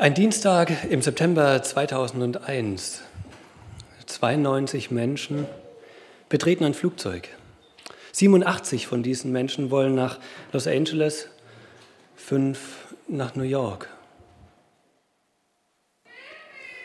Ein Dienstag im September 2001. 92 Menschen betreten ein Flugzeug. 87 von diesen Menschen wollen nach Los Angeles, fünf nach New York.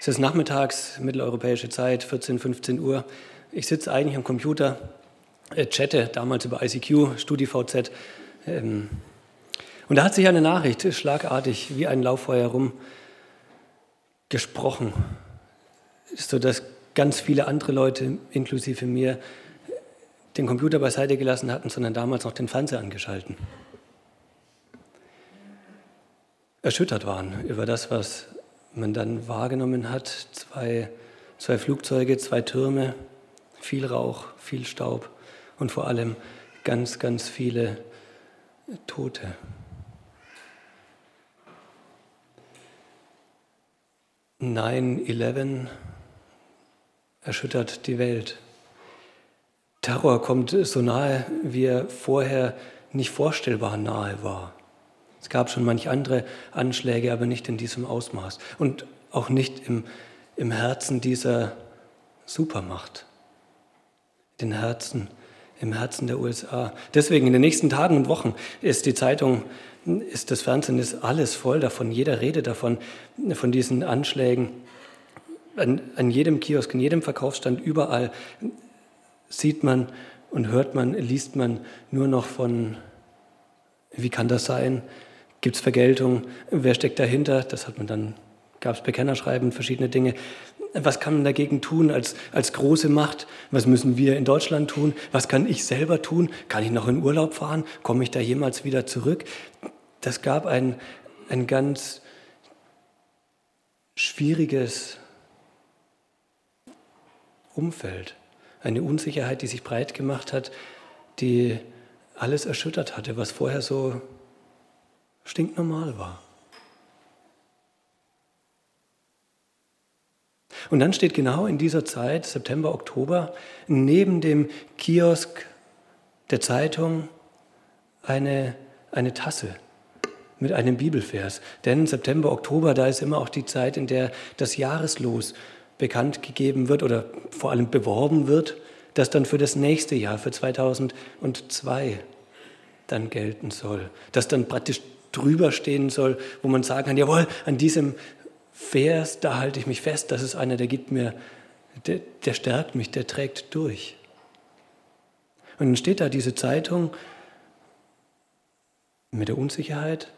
Es ist nachmittags, mitteleuropäische Zeit, 14, 15 Uhr. Ich sitze eigentlich am Computer, äh, chatte damals über ICQ, StudiVZ. Ähm, und da hat sich eine Nachricht schlagartig wie ein Lauffeuer rum gesprochen, sodass ganz viele andere Leute, inklusive mir, den Computer beiseite gelassen hatten, sondern damals noch den Fernseher angeschalten. Erschüttert waren über das, was man dann wahrgenommen hat. Zwei, zwei Flugzeuge, zwei Türme, viel Rauch, viel Staub und vor allem ganz, ganz viele Tote. 9-11 erschüttert die Welt. Terror kommt so nahe, wie er vorher nicht vorstellbar nahe war. Es gab schon manch andere Anschläge, aber nicht in diesem Ausmaß und auch nicht im, im Herzen dieser Supermacht, den Herzen, im Herzen der USA. Deswegen in den nächsten Tagen und Wochen ist die Zeitung ist das Fernsehen ist alles voll davon, jeder redet davon, von diesen Anschlägen. An, an jedem Kiosk, in jedem Verkaufsstand, überall sieht man und hört man, liest man nur noch von, wie kann das sein? Gibt es Vergeltung? Wer steckt dahinter? Das hat man dann, gab es Bekennerschreiben, verschiedene Dinge. Was kann man dagegen tun als, als große Macht? Was müssen wir in Deutschland tun? Was kann ich selber tun? Kann ich noch in Urlaub fahren? Komme ich da jemals wieder zurück? Das gab ein, ein ganz schwieriges Umfeld, eine Unsicherheit, die sich breit gemacht hat, die alles erschüttert hatte, was vorher so stinknormal war. Und dann steht genau in dieser Zeit, September, Oktober, neben dem Kiosk der Zeitung eine, eine Tasse mit einem Bibelvers. Denn September, Oktober, da ist immer auch die Zeit, in der das Jahreslos bekannt gegeben wird oder vor allem beworben wird, das dann für das nächste Jahr, für 2002 dann gelten soll. Das dann praktisch drüber stehen soll, wo man sagen kann, jawohl, an diesem Vers, da halte ich mich fest, das ist einer, der gibt mir, der, der stärkt mich, der trägt durch. Und dann steht da diese Zeitung mit der Unsicherheit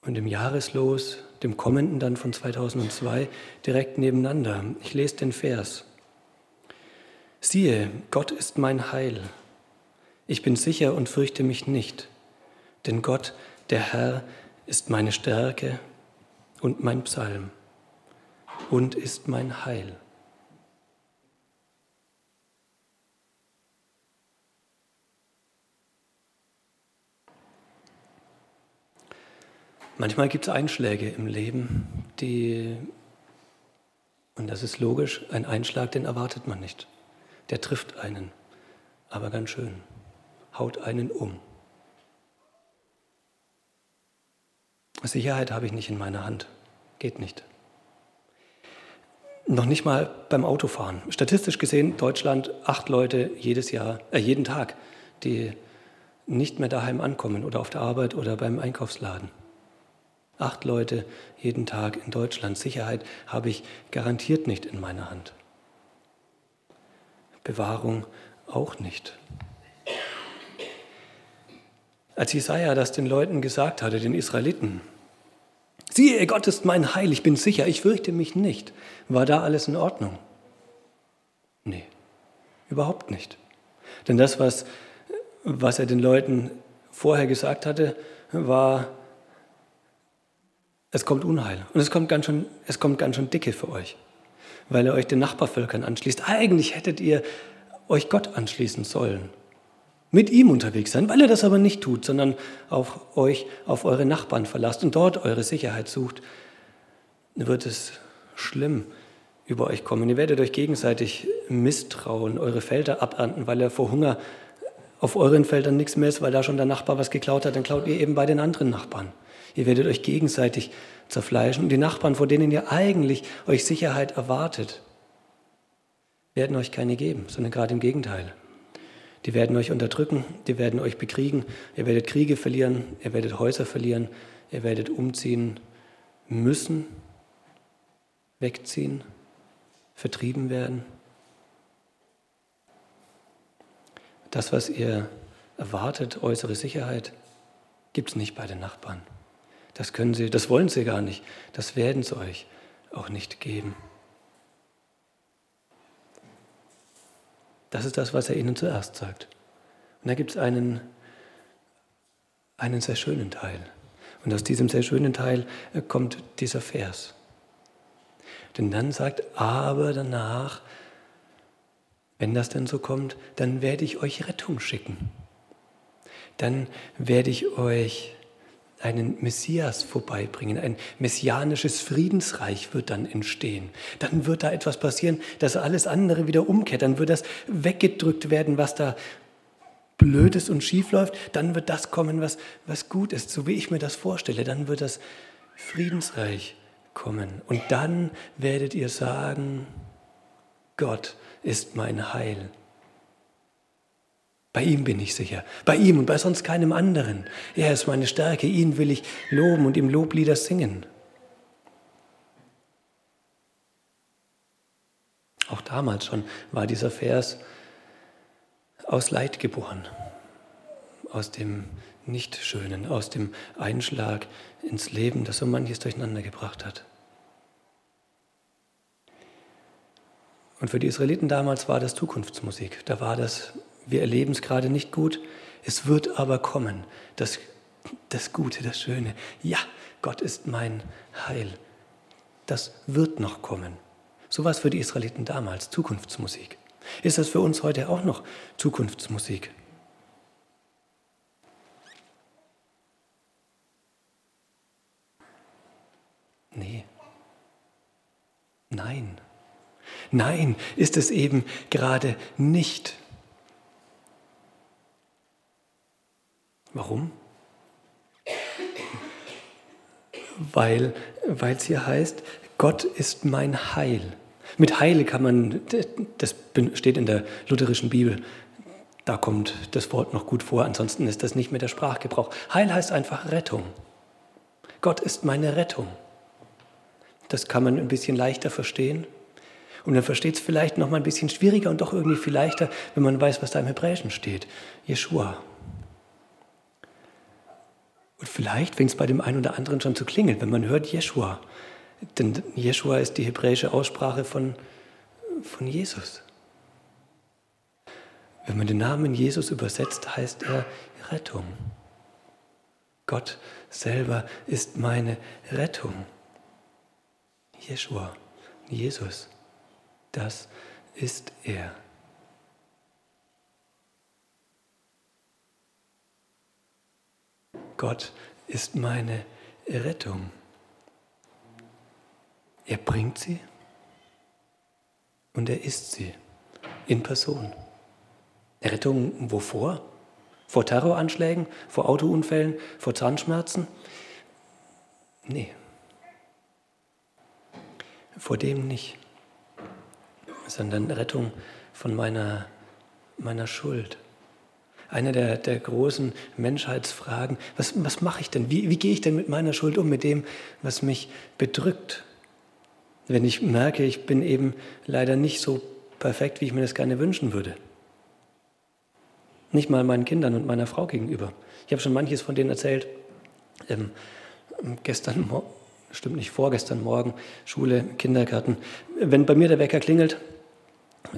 und dem Jahreslos, dem kommenden dann von 2002, direkt nebeneinander. Ich lese den Vers. Siehe, Gott ist mein Heil. Ich bin sicher und fürchte mich nicht, denn Gott, der Herr, ist meine Stärke und mein Psalm und ist mein Heil. Manchmal gibt es Einschläge im Leben, die, und das ist logisch, ein Einschlag, den erwartet man nicht. Der trifft einen, aber ganz schön, haut einen um. Sicherheit habe ich nicht in meiner Hand. Geht nicht. Noch nicht mal beim Autofahren. Statistisch gesehen Deutschland acht Leute jedes Jahr, äh, jeden Tag, die nicht mehr daheim ankommen oder auf der Arbeit oder beim Einkaufsladen. Acht Leute jeden Tag in Deutschland. Sicherheit habe ich garantiert nicht in meiner Hand. Bewahrung auch nicht. Als Jesaja das den Leuten gesagt hatte, den Israeliten, siehe, Gott ist mein Heil, ich bin sicher, ich fürchte mich nicht, war da alles in Ordnung? Nee, überhaupt nicht. Denn das, was, was er den Leuten vorher gesagt hatte, war, es kommt Unheil. Und es kommt ganz schön, es kommt ganz schön dicke für euch, weil ihr euch den Nachbarvölkern anschließt. Eigentlich hättet ihr euch Gott anschließen sollen mit ihm unterwegs sein, weil er das aber nicht tut, sondern auf euch, auf eure Nachbarn verlasst und dort eure Sicherheit sucht, wird es schlimm über euch kommen. Ihr werdet euch gegenseitig misstrauen, eure Felder abernten, weil er vor Hunger auf euren Feldern nichts mehr ist, weil da schon der Nachbar was geklaut hat, dann klaut ihr eben bei den anderen Nachbarn. Ihr werdet euch gegenseitig zerfleischen und die Nachbarn, vor denen ihr eigentlich euch Sicherheit erwartet, werden euch keine geben, sondern gerade im Gegenteil. Die werden euch unterdrücken, die werden euch bekriegen, ihr werdet Kriege verlieren, ihr werdet Häuser verlieren, ihr werdet umziehen müssen, wegziehen, vertrieben werden. Das, was ihr erwartet, äußere Sicherheit, gibt es nicht bei den Nachbarn. Das können sie, das wollen sie gar nicht. Das werden sie euch auch nicht geben. Das ist das, was er ihnen zuerst sagt. Und da gibt es einen, einen sehr schönen Teil. Und aus diesem sehr schönen Teil äh, kommt dieser Vers. Denn dann sagt, aber danach, wenn das denn so kommt, dann werde ich euch Rettung schicken. Dann werde ich euch einen Messias vorbeibringen, ein messianisches Friedensreich wird dann entstehen. Dann wird da etwas passieren, dass alles andere wieder umkehrt. Dann wird das weggedrückt werden, was da Blödes und schief läuft. Dann wird das kommen, was, was gut ist, so wie ich mir das vorstelle. Dann wird das Friedensreich kommen. Und dann werdet ihr sagen, Gott ist mein Heil. Bei ihm bin ich sicher, bei ihm und bei sonst keinem anderen. Er ist meine Stärke, ihn will ich loben und ihm Loblieder singen. Auch damals schon war dieser Vers aus Leid geboren, aus dem Nichtschönen, aus dem Einschlag ins Leben, das so manches durcheinander gebracht hat. Und für die Israeliten damals war das Zukunftsmusik. Da war das wir erleben es gerade nicht gut. Es wird aber kommen. Das, das Gute, das Schöne. Ja, Gott ist mein Heil. Das wird noch kommen. So war es für die Israeliten damals, Zukunftsmusik. Ist das für uns heute auch noch Zukunftsmusik? Nee. Nein. Nein, ist es eben gerade nicht. Warum? Weil es hier heißt, Gott ist mein Heil. Mit Heil kann man, das steht in der lutherischen Bibel, da kommt das Wort noch gut vor, ansonsten ist das nicht mehr der Sprachgebrauch. Heil heißt einfach Rettung. Gott ist meine Rettung. Das kann man ein bisschen leichter verstehen. Und man versteht es vielleicht noch mal ein bisschen schwieriger und doch irgendwie viel leichter, wenn man weiß, was da im Hebräischen steht. Jeshua, und vielleicht fängt es bei dem einen oder anderen schon zu klingeln, wenn man hört Jeshua. Denn Jeshua ist die hebräische Aussprache von, von Jesus. Wenn man den Namen Jesus übersetzt, heißt er Rettung. Gott selber ist meine Rettung. Jeshua, Jesus, das ist er. Gott ist meine Rettung. Er bringt sie und er ist sie in Person. Rettung wovor? Vor Terroranschlägen, vor Autounfällen, vor Zahnschmerzen? Nee. Vor dem nicht, sondern Rettung von meiner, meiner Schuld eine der, der großen Menschheitsfragen. Was, was mache ich denn? Wie, wie gehe ich denn mit meiner Schuld um, mit dem, was mich bedrückt? Wenn ich merke, ich bin eben leider nicht so perfekt, wie ich mir das gerne wünschen würde. Nicht mal meinen Kindern und meiner Frau gegenüber. Ich habe schon manches von denen erzählt. Ähm, gestern, stimmt nicht, vorgestern Morgen, Schule, Kindergarten. Wenn bei mir der Wecker klingelt,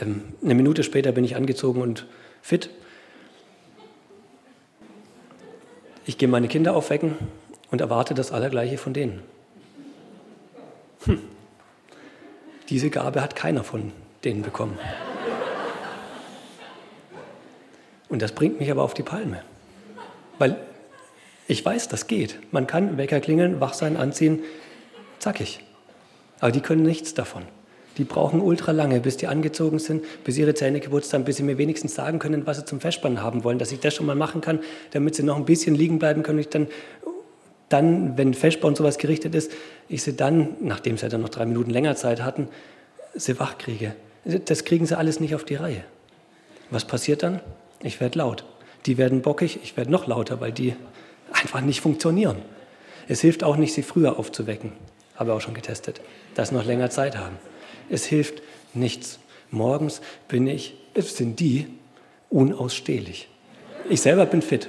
ähm, eine Minute später bin ich angezogen und fit. Ich gehe meine Kinder aufwecken und erwarte das Allergleiche von denen. Hm. Diese Gabe hat keiner von denen bekommen. Und das bringt mich aber auf die Palme. Weil ich weiß, das geht. Man kann Wecker klingeln, wach sein, anziehen, zackig. Aber die können nichts davon. Die brauchen ultra lange, bis die angezogen sind, bis ihre Zähne geputzt haben, bis sie mir wenigstens sagen können, was sie zum Festspannen haben wollen, dass ich das schon mal machen kann, damit sie noch ein bisschen liegen bleiben können. Ich dann dann, wenn Feschbar und sowas gerichtet ist, ich sie dann, nachdem sie dann noch drei Minuten länger Zeit hatten, sie wach kriege. Das kriegen sie alles nicht auf die Reihe. Was passiert dann? Ich werde laut. Die werden bockig, ich werde noch lauter, weil die einfach nicht funktionieren. Es hilft auch nicht, sie früher aufzuwecken. Habe auch schon getestet, dass sie noch länger Zeit haben. Es hilft nichts. Morgens bin ich, sind die unausstehlich. Ich selber bin fit.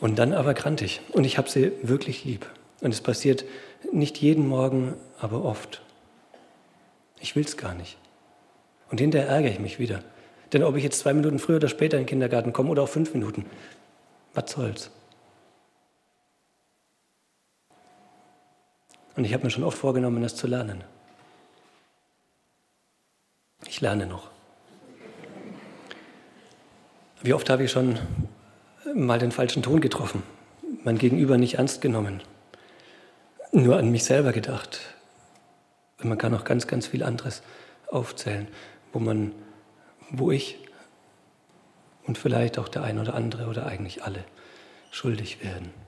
Und dann aber grantig. Und ich habe sie wirklich lieb. Und es passiert nicht jeden Morgen, aber oft. Ich will es gar nicht. Und hinterher ärgere ich mich wieder. Denn ob ich jetzt zwei Minuten früher oder später in den Kindergarten komme oder auch fünf Minuten, was soll's? Und ich habe mir schon oft vorgenommen, das zu lernen. Ich lerne noch. Wie oft habe ich schon mal den falschen Ton getroffen, mein Gegenüber nicht ernst genommen, nur an mich selber gedacht. Und man kann auch ganz, ganz viel anderes aufzählen, wo man, wo ich und vielleicht auch der ein oder andere oder eigentlich alle schuldig werden.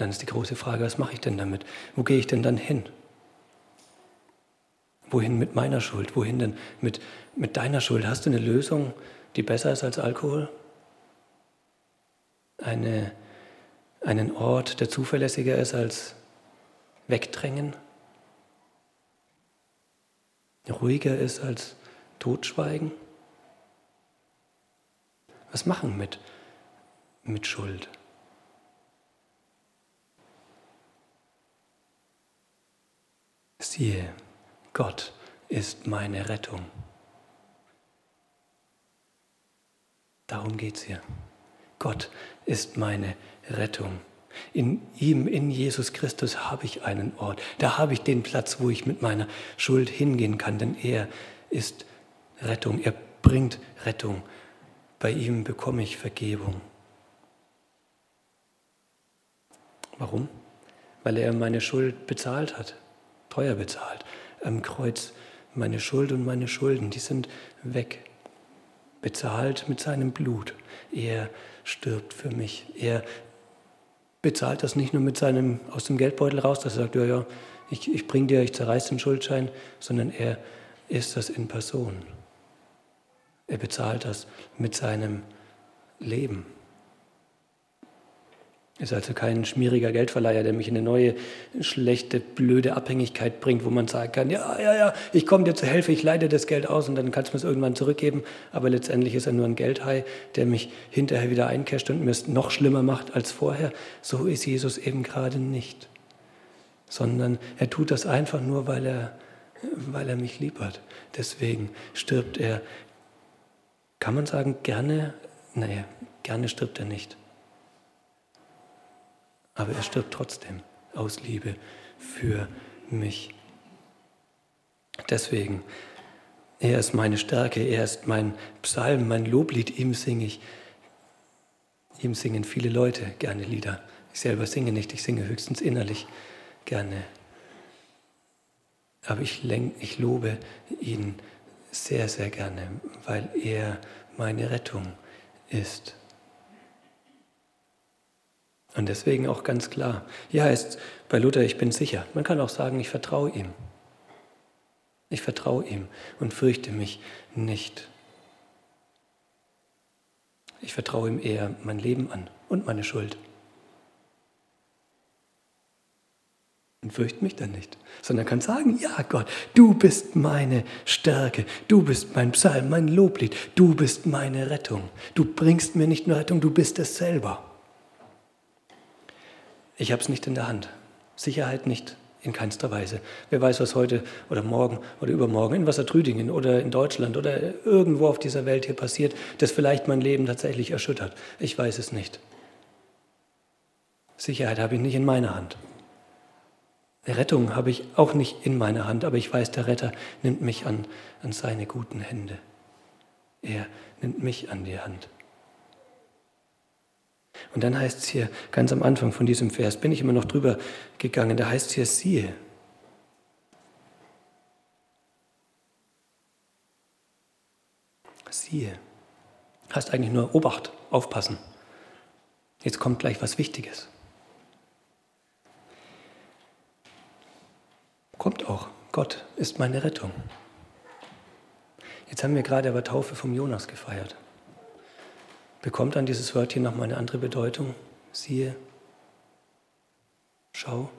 Dann ist die große Frage, was mache ich denn damit? Wo gehe ich denn dann hin? Wohin mit meiner Schuld? Wohin denn mit, mit deiner Schuld? Hast du eine Lösung, die besser ist als Alkohol? Eine, einen Ort, der zuverlässiger ist als Wegdrängen? Ruhiger ist als Totschweigen? Was machen mit, mit Schuld? Siehe, Gott ist meine Rettung. Darum geht es hier. Gott ist meine Rettung. In ihm, in Jesus Christus, habe ich einen Ort. Da habe ich den Platz, wo ich mit meiner Schuld hingehen kann, denn er ist Rettung. Er bringt Rettung. Bei ihm bekomme ich Vergebung. Warum? Weil er meine Schuld bezahlt hat, teuer bezahlt am Kreuz meine Schuld und meine Schulden, die sind weg. Bezahlt mit seinem Blut. Er stirbt für mich. Er bezahlt das nicht nur mit seinem aus dem Geldbeutel raus, dass er sagt, ja, ja, ich, ich bringe dir, ich zerreiße den Schuldschein, sondern er ist das in Person. Er bezahlt das mit seinem Leben. Ist also kein schmieriger Geldverleiher, der mich in eine neue, schlechte, blöde Abhängigkeit bringt, wo man sagen kann, ja, ja, ja, ich komme dir zur Hilfe, ich leite das Geld aus und dann kannst du mir es irgendwann zurückgeben. Aber letztendlich ist er nur ein Geldhai, der mich hinterher wieder eincasht und mir es noch schlimmer macht als vorher. So ist Jesus eben gerade nicht. Sondern er tut das einfach nur, weil er, weil er mich lieb hat. Deswegen stirbt er, kann man sagen, gerne, naja, gerne stirbt er nicht aber er stirbt trotzdem aus Liebe für mich. Deswegen, er ist meine Stärke, er ist mein Psalm, mein Loblied, ihm singe ich. Ihm singen viele Leute gerne Lieder. Ich selber singe nicht, ich singe höchstens innerlich gerne. Aber ich, ich lobe ihn sehr, sehr gerne, weil er meine Rettung ist. Und deswegen auch ganz klar, hier heißt bei Luther, ich bin sicher. Man kann auch sagen, ich vertraue ihm. Ich vertraue ihm und fürchte mich nicht. Ich vertraue ihm eher mein Leben an und meine Schuld. Und fürchte mich dann nicht, sondern kann sagen, ja Gott, du bist meine Stärke, du bist mein Psalm, mein Loblied, du bist meine Rettung. Du bringst mir nicht nur Rettung, du bist es selber. Ich habe es nicht in der Hand. Sicherheit nicht, in keinster Weise. Wer weiß, was heute oder morgen oder übermorgen in Wassertrüdingen oder in Deutschland oder irgendwo auf dieser Welt hier passiert, das vielleicht mein Leben tatsächlich erschüttert. Ich weiß es nicht. Sicherheit habe ich nicht in meiner Hand. Rettung habe ich auch nicht in meiner Hand, aber ich weiß, der Retter nimmt mich an, an seine guten Hände. Er nimmt mich an die Hand. Und dann heißt es hier ganz am Anfang von diesem Vers, bin ich immer noch drüber gegangen, da heißt es hier, siehe. Siehe. Heißt eigentlich nur Obacht, aufpassen. Jetzt kommt gleich was Wichtiges. Kommt auch, Gott ist meine Rettung. Jetzt haben wir gerade aber Taufe vom Jonas gefeiert. Bekommt dann dieses Wörtchen nochmal eine andere Bedeutung? Siehe, schau.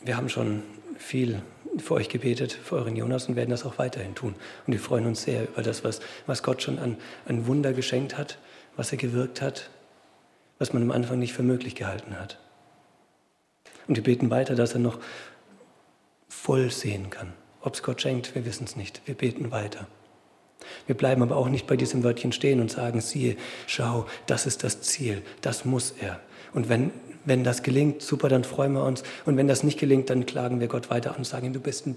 Wir haben schon viel für euch gebetet, für euren Jonas und werden das auch weiterhin tun. Und wir freuen uns sehr über das, was, was Gott schon an, an Wunder geschenkt hat, was er gewirkt hat, was man am Anfang nicht für möglich gehalten hat. Und wir beten weiter, dass er noch voll sehen kann. Ob es Gott schenkt, wir wissen es nicht. Wir beten weiter. Wir bleiben aber auch nicht bei diesem Wörtchen stehen und sagen, siehe, schau, das ist das Ziel, das muss er. Und wenn, wenn das gelingt, super, dann freuen wir uns. Und wenn das nicht gelingt, dann klagen wir Gott weiter an und sagen, du bist ein,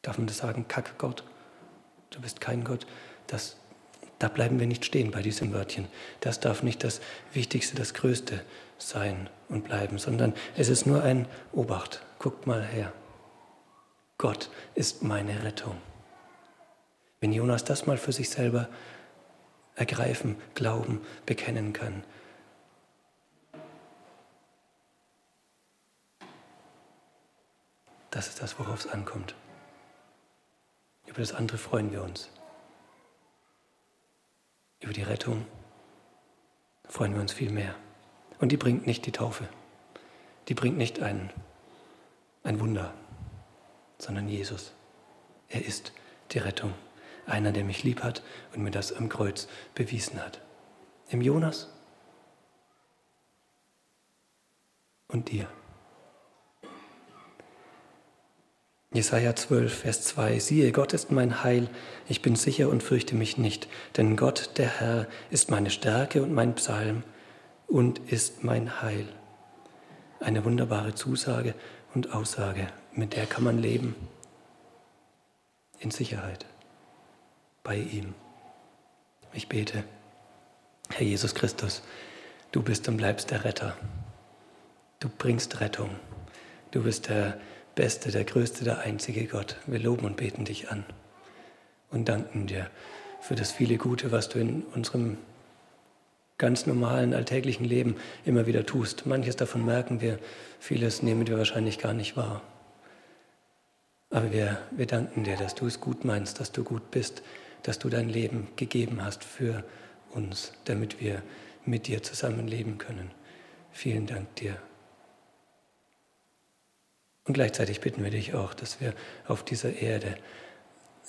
darf man das sagen, Kack Gott, du bist kein Gott. Das da bleiben wir nicht stehen bei diesem Wörtchen. Das darf nicht das Wichtigste, das Größte sein und bleiben, sondern es ist nur ein Obacht. Guckt mal her. Gott ist meine Rettung. Wenn Jonas das mal für sich selber ergreifen, glauben, bekennen kann, das ist das, worauf es ankommt. Über das andere freuen wir uns über die Rettung freuen wir uns viel mehr. Und die bringt nicht die Taufe. Die bringt nicht ein, ein Wunder, sondern Jesus. Er ist die Rettung. Einer, der mich lieb hat und mir das am Kreuz bewiesen hat. Im Jonas und dir. Jesaja 12, Vers 2. Siehe, Gott ist mein Heil. Ich bin sicher und fürchte mich nicht. Denn Gott, der Herr, ist meine Stärke und mein Psalm und ist mein Heil. Eine wunderbare Zusage und Aussage, mit der kann man leben. In Sicherheit. Bei ihm. Ich bete. Herr Jesus Christus, du bist und bleibst der Retter. Du bringst Rettung. Du bist der Beste, der Größte, der einzige Gott. Wir loben und beten dich an und danken dir für das viele Gute, was du in unserem ganz normalen alltäglichen Leben immer wieder tust. Manches davon merken wir, vieles nehmen wir wahrscheinlich gar nicht wahr. Aber wir, wir danken dir, dass du es gut meinst, dass du gut bist, dass du dein Leben gegeben hast für uns, damit wir mit dir zusammenleben können. Vielen Dank dir. Und gleichzeitig bitten wir dich auch, dass wir auf dieser Erde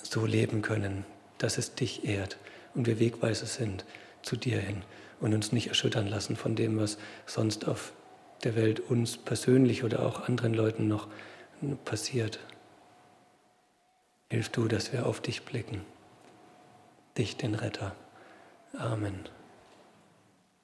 so leben können, dass es dich ehrt und wir Wegweiser sind zu dir hin und uns nicht erschüttern lassen von dem, was sonst auf der Welt uns persönlich oder auch anderen Leuten noch passiert. Hilf du, dass wir auf dich blicken, dich, den Retter. Amen.